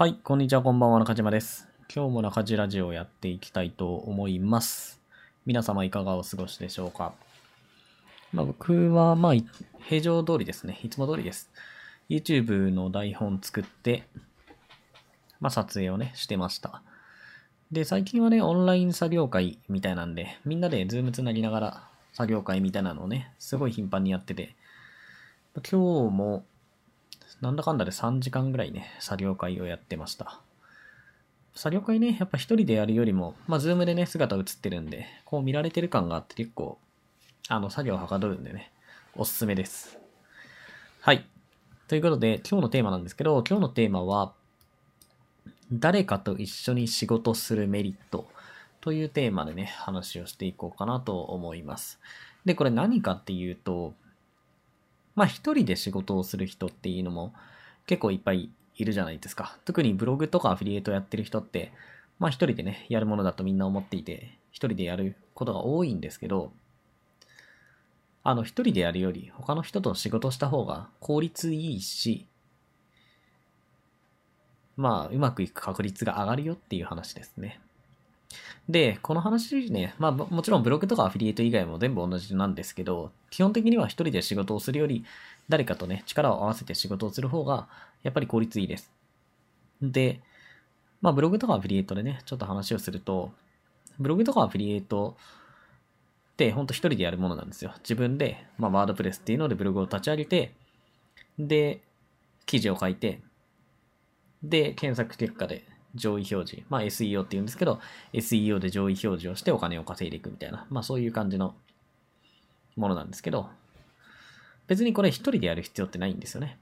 はい、こんにちは、こんばんは、中島です。今日も中島ラジオをやっていきたいと思います。皆様いかがお過ごしでしょうか？まあ、僕は、まあ、平常通りですね。いつも通りです。YouTube の台本作って、まあ、撮影をね、してました。で、最近はね、オンライン作業会みたいなんで、みんなで Zoom つなぎながら作業会みたいなのをね、すごい頻繁にやってて、今日も、なんだかんだで3時間ぐらいね、作業会をやってました。作業会ね、やっぱ一人でやるよりも、まあ、ズームでね、姿映ってるんで、こう見られてる感があって結構、あの、作業はかどるんでね、おすすめです。はい。ということで、今日のテーマなんですけど、今日のテーマは、誰かと一緒に仕事するメリットというテーマでね、話をしていこうかなと思います。で、これ何かっていうと、まあ一人で仕事をする人っていうのも結構いっぱいいるじゃないですか。特にブログとかアフィリエイトやってる人って、まあ一人でね、やるものだとみんな思っていて、一人でやることが多いんですけど、あの一人でやるより他の人と仕事した方が効率いいし、まあうまくいく確率が上がるよっていう話ですね。で、この話ね、まあもちろんブログとかアフィリエイト以外も全部同じなんですけど、基本的には一人で仕事をするより、誰かとね、力を合わせて仕事をする方が、やっぱり効率いいです。で、まあブログとかアフィリエイトでね、ちょっと話をすると、ブログとかアフィリエイトってほんと一人でやるものなんですよ。自分で、まあワードプレスっていうのでブログを立ち上げて、で、記事を書いて、で、検索結果で上位表示。まあ SEO って言うんですけど、SEO で上位表示をしてお金を稼いでいくみたいな、まあそういう感じのものなんですけど、別にこれ一人でやる必要ってないんですよね。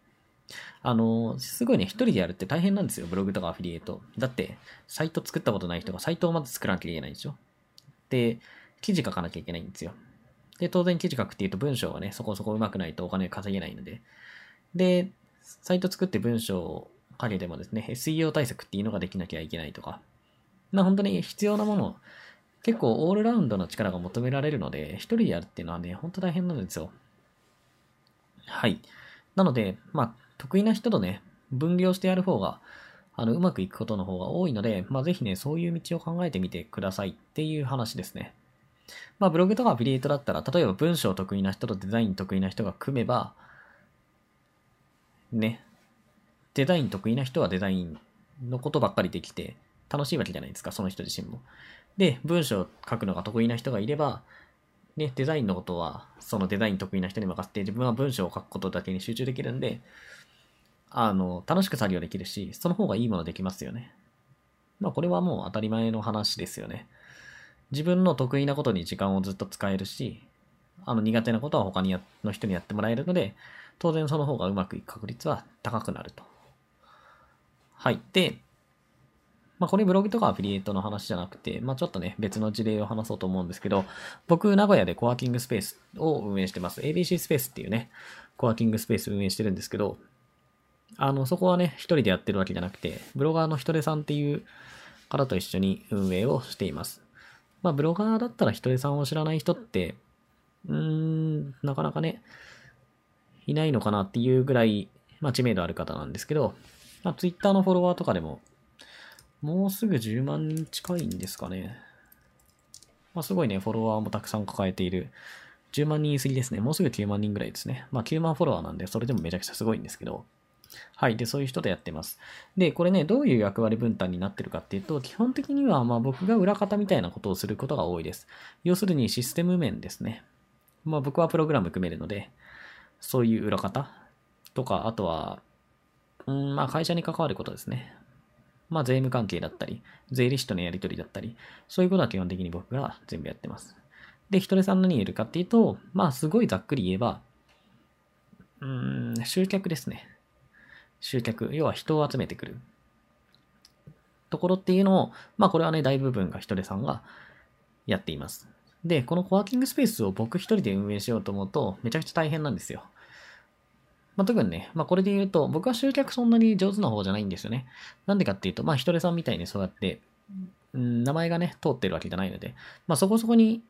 あの、すごいね、一人でやるって大変なんですよ、ブログとかアフィリエイト。だって、サイト作ったことない人がサイトをまず作らなきゃいけないんでしょ。で、記事書かなきゃいけないんですよ。で、当然記事書くっていうと文章がね、そこそこ上手くないとお金稼げないので。で、サイト作って文章をかけてもですね、SEO 対策っていうのができなきゃいけないとか、まあ本当に必要なもの、結構オールラウンドの力が求められるので、一人でやるっていうのはね、本当大変なんですよ。はい。なので、まあ、得意な人とね、分業してやる方が、あの、うまくいくことの方が多いので、まあ、ぜひね、そういう道を考えてみてくださいっていう話ですね。まあ、ブログとかアフィリエイトだったら、例えば文章得意な人とデザイン得意な人が組めば、ね、デザイン得意な人はデザインのことばっかりできて、楽しいわけじゃないですか、その人自身も。で、文章を書くのが得意な人がいれば、ね、デザインのことは、そのデザイン得意な人に任せて、自分は文章を書くことだけに集中できるんで、あの、楽しく作業できるし、その方がいいものできますよね。まあ、これはもう当たり前の話ですよね。自分の得意なことに時間をずっと使えるし、あの、苦手なことは他にやの人にやってもらえるので、当然その方がうまくいく確率は高くなると。はい。で、まあこれブログとかアフィリエイトの話じゃなくて、まあちょっとね、別の事例を話そうと思うんですけど、僕、名古屋でコワーキングスペースを運営してます。ABC スペースっていうね、コワーキングスペース運営してるんですけど、あの、そこはね、一人でやってるわけじゃなくて、ブロガーのひとでさんっていう方と一緒に運営をしています。まあブロガーだったらひとでさんを知らない人って、うーん、なかなかね、いないのかなっていうぐらい、まあ知名度ある方なんですけど、まあ Twitter のフォロワーとかでも、もうすぐ10万人近いんですかね。まあ、すごいね、フォロワーもたくさん抱えている。10万人過ぎですね。もうすぐ9万人ぐらいですね。まあ、9万フォロワーなんで、それでもめちゃくちゃすごいんですけど。はい。で、そういう人とやってます。で、これね、どういう役割分担になってるかっていうと、基本的には、まあ、僕が裏方みたいなことをすることが多いです。要するにシステム面ですね。まあ、僕はプログラム組めるので、そういう裏方とか、あとは、うん、まあ、会社に関わることですね。まあ、税務関係だったり、税理士とのやり取りだったり、そういうことは基本的に僕が全部やってます。で、ひとりさん何言えるかっていうと、まあ、すごいざっくり言えば、うーん、集客ですね。集客。要は人を集めてくる。ところっていうのを、まあ、これはね、大部分がひとりさんがやっています。で、このコワーキングスペースを僕一人で運営しようと思うと、めちゃくちゃ大変なんですよ。まあ、特にね、まあ、これで言うと、僕は集客そんなに上手な方じゃないんですよね。なんでかっていうと、まあ、ひとりさんみたいにそうやって、うん、名前がね、通ってるわけじゃないので、まあ、そこそこに、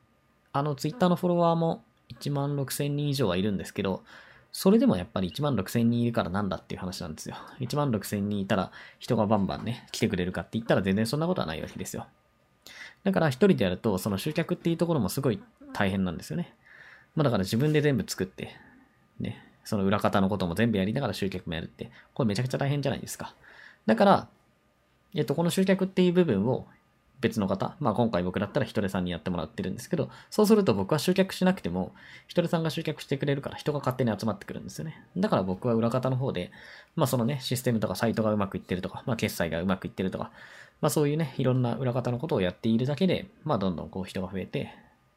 あの、ツイッターのフォロワーも1万6千人以上はいるんですけど、それでもやっぱり1万6000人いるからなんだっていう話なんですよ。1万6000人いたら人がバンバンね、来てくれるかって言ったら全然そんなことはないわけですよ。だから一人でやると、その集客っていうところもすごい大変なんですよね。まあだから自分で全部作って、ね、その裏方のことも全部やりながら集客もやるって、これめちゃくちゃ大変じゃないですか。だから、えっと、この集客っていう部分を別の方、まあ今回僕だったらひとりさんにやってもらってるんですけど、そうすると僕は集客しなくても、ひとりさんが集客してくれるから人が勝手に集まってくるんですよね。だから僕は裏方の方で、まあそのね、システムとかサイトがうまくいってるとか、まあ決済がうまくいってるとか、まあそういうね、いろんな裏方のことをやっているだけで、まあどんどんこう人が増えて、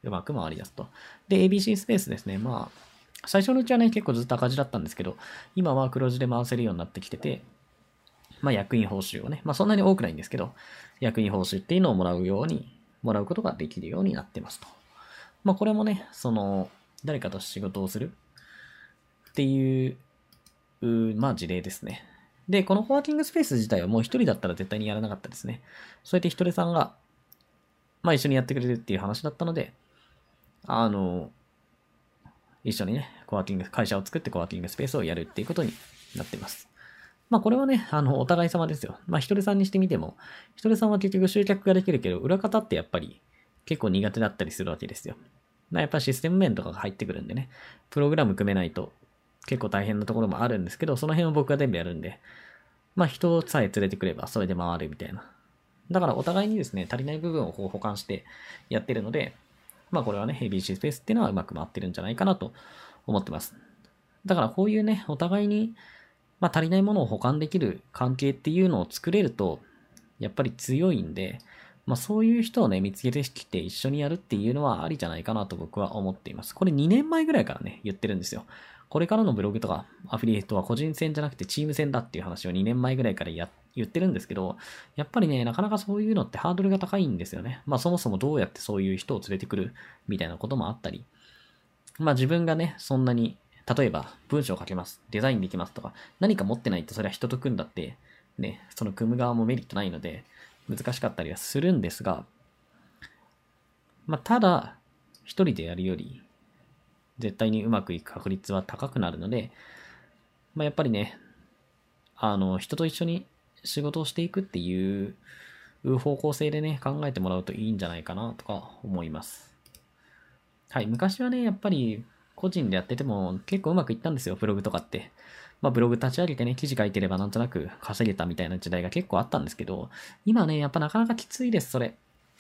うまく回り出すと。で、ABC スペースですね。まあ、最初のうちはね、結構ずっと赤字だったんですけど、今は黒字で回せるようになってきてて、まあ役員報酬をね、まあそんなに多くないんですけど、役員報酬っていうのをもらうように、もらうことができるようになってますと。まあこれもね、その、誰かと仕事をするっていう、うまあ事例ですね。で、このコワーキングスペース自体はもう一人だったら絶対にやらなかったですね。そうやって一人さんが、まあ一緒にやってくれるっていう話だったので、あの、一緒にね、コワーキング、会社を作ってコワーキングスペースをやるっていうことになってます。まあこれはね、あの、お互い様ですよ。まあ一人さんにしてみても、一人さんは結局集客ができるけど、裏方ってやっぱり結構苦手だったりするわけですよ。まあやっぱシステム面とかが入ってくるんでね、プログラム組めないと結構大変なところもあるんですけど、その辺を僕が全部やるんで、まあ人さえ連れてくればそれで回るみたいな。だからお互いにですね、足りない部分をこう保管してやってるので、まあこれはね、ABC スペースっていうのはうまく回ってるんじゃないかなと思ってます。だからこういうね、お互いにまあ、足りないものを保管できる関係っていうのを作れると、やっぱり強いんで、まあ、そういう人をね、見つけてきて一緒にやるっていうのはありじゃないかなと僕は思っています。これ2年前ぐらいからね、言ってるんですよ。これからのブログとかアフィリエイトは個人戦じゃなくてチーム戦だっていう話を2年前ぐらいからや言ってるんですけど、やっぱりね、なかなかそういうのってハードルが高いんですよね。まあそもそもどうやってそういう人を連れてくるみたいなこともあったり、まあ自分がね、そんなに例えば、文章を書けます。デザインできますとか、何か持ってないとそれは人と組んだって、ね、その組む側もメリットないので、難しかったりはするんですが、まあ、ただ、一人でやるより、絶対にうまくいく確率は高くなるので、まあ、やっぱりね、あの、人と一緒に仕事をしていくっていう方向性でね、考えてもらうといいんじゃないかなとか思います。はい、昔はね、やっぱり個人でやってても結構うまくいったんですよ、ブログとかって。まあブログ立ち上げてね、記事書いてればなんとなく稼げたみたいな時代が結構あったんですけど、今ね、やっぱなかなかきついです、それ。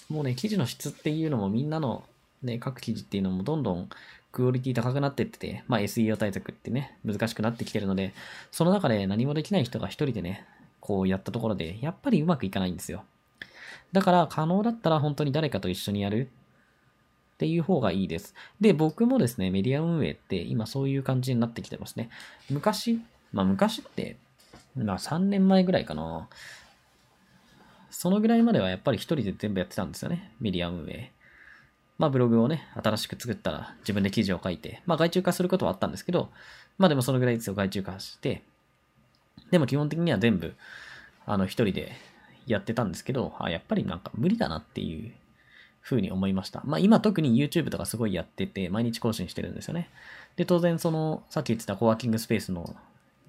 もうね、記事の質っていうのもみんなのね、書く記事っていうのもどんどんクオリティ高くなってってて、まあ SEO 対策ってね、難しくなってきてるので、その中で何もできない人が一人でね、こうやったところで、やっぱりうまくいかないんですよ。だから可能だったら本当に誰かと一緒にやるっていう方がいいです。で、僕もですね、メディア運営って今そういう感じになってきてますね。昔、まあ昔って、まあ3年前ぐらいかな。そのぐらいまではやっぱり一人で全部やってたんですよね。メディア運営。まあブログをね、新しく作ったら自分で記事を書いて、まあ外注化することはあったんですけど、まあでもそのぐらいですよ、外注化して。でも基本的には全部、あの一人でやってたんですけど、あ、やっぱりなんか無理だなっていうふうに思いました。まあ今特に YouTube とかすごいやってて、毎日更新してるんですよね。で、当然その、さっき言ってたコワーキングスペースの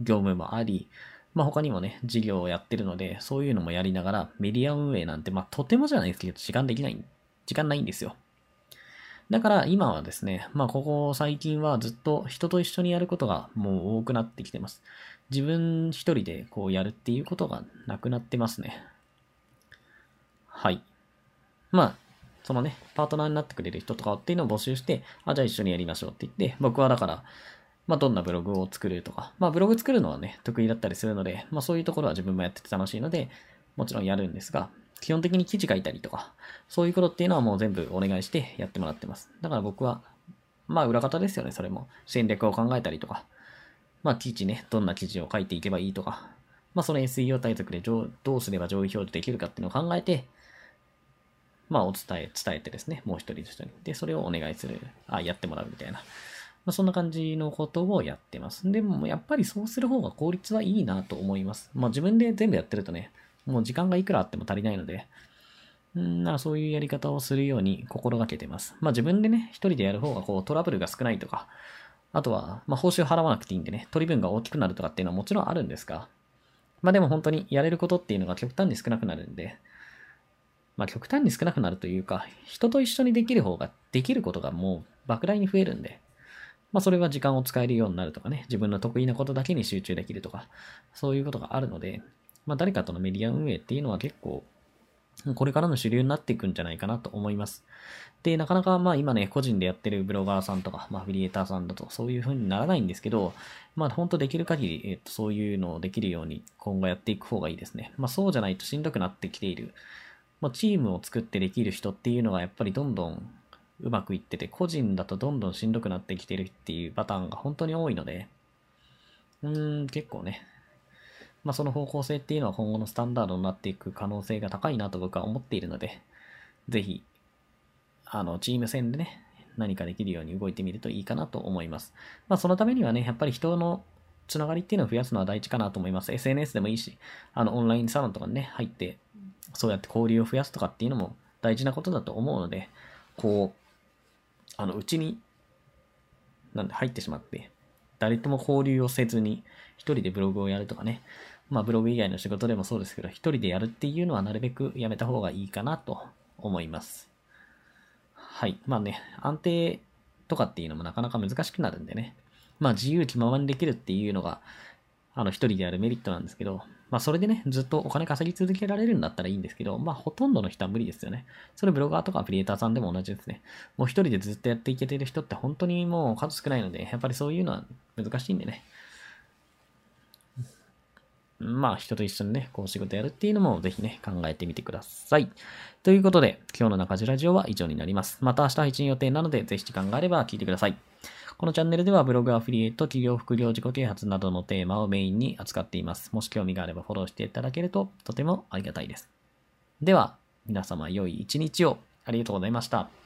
業務もあり、まあ他にもね、事業をやってるので、そういうのもやりながら、メディア運営なんて、まあとてもじゃないですけど、時間できない、時間ないんですよ。だから今はですね、まあここ最近はずっと人と一緒にやることがもう多くなってきてます。自分一人でこうやるっていうことがなくなってますね。はい。まあ、そのね、パートナーになってくれる人とかっていうのを募集して、あ、じゃあ一緒にやりましょうって言って、僕はだから、まあどんなブログを作るとか、まあブログ作るのはね、得意だったりするので、まあそういうところは自分もやってて楽しいので、もちろんやるんですが、基本的に記事書いたりとか、そういうことっていうのはもう全部お願いしてやってもらってます。だから僕は、まあ裏方ですよね、それも。戦略を考えたりとか、まあ記事ね、どんな記事を書いていけばいいとか、まあその SEO 対策でどうすれば上位表示できるかっていうのを考えて、まあ、お伝え、伝えてですね、もう一人の人に。で、それをお願いする、あ、やってもらうみたいな。まあ、そんな感じのことをやってます。でも、やっぱりそうする方が効率はいいなと思います。まあ、自分で全部やってるとね、もう時間がいくらあっても足りないので、んなそういうやり方をするように心がけてます。まあ自分でね、一人でやる方がこうトラブルが少ないとか、あとは、まあ、報酬払わなくていいんでね、取り分が大きくなるとかっていうのはもちろんあるんですが、まあでも本当にやれることっていうのが極端に少なくなるんで、まあ極端に少なくなるというか、人と一緒にできる方が、できることがもう莫大に増えるんで、まあそれは時間を使えるようになるとかね、自分の得意なことだけに集中できるとか、そういうことがあるので、まあ誰かとのメディア運営っていうのは結構、これからの主流になっていくんじゃないかなと思います。で、なかなかまあ今ね、個人でやってるブロガーさんとか、まあアフィリエーターさんだとそういう風にならないんですけど、まあ本当できる限り、えっと、そういうのをできるように今後やっていく方がいいですね。まあそうじゃないとしんどくなってきている。まあチームを作ってできる人っていうのがやっぱりどんどんうまくいってて、個人だとどんどんしんどくなってきてるっていうパターンが本当に多いので、うーん、結構ね、まあその方向性っていうのは今後のスタンダードになっていく可能性が高いなと僕は思っているので、ぜひあの、チーム戦でね、何かできるように動いてみるといいかなと思います。まあ、そのためにはね、やっぱり人のつながりっていうのを増やすのは大事かなと思います。SNS でもいいし、あの、オンラインサロンとかにね、入って、そうやって交流を増やすとかっていうのも大事なことだと思うので、こう、あの、うちに、なんで入ってしまって、誰とも交流をせずに、一人でブログをやるとかね、まあ、ブログ以外の仕事でもそうですけど、一人でやるっていうのはなるべくやめた方がいいかなと思います。はい。まあね、安定とかっていうのもなかなか難しくなるんでね。まあ自由気ままにできるっていうのが、あの一人でやるメリットなんですけど、まあそれでね、ずっとお金稼ぎ続けられるんだったらいいんですけど、まあほとんどの人は無理ですよね。それブロガーとかアフィリエーターさんでも同じですね。もう一人でずっとやっていけてる人って本当にもう数少ないので、やっぱりそういうのは難しいんでね。まあ、人と一緒にね、こう仕事やるっていうのもぜひね、考えてみてください。ということで、今日の中地ラジオは以上になります。また明日配信予定なので、ぜひ時間があれば聞いてください。このチャンネルではブログアフィリエイト、企業副業自己啓発などのテーマをメインに扱っています。もし興味があればフォローしていただけるととてもありがたいです。では、皆様良い一日をありがとうございました。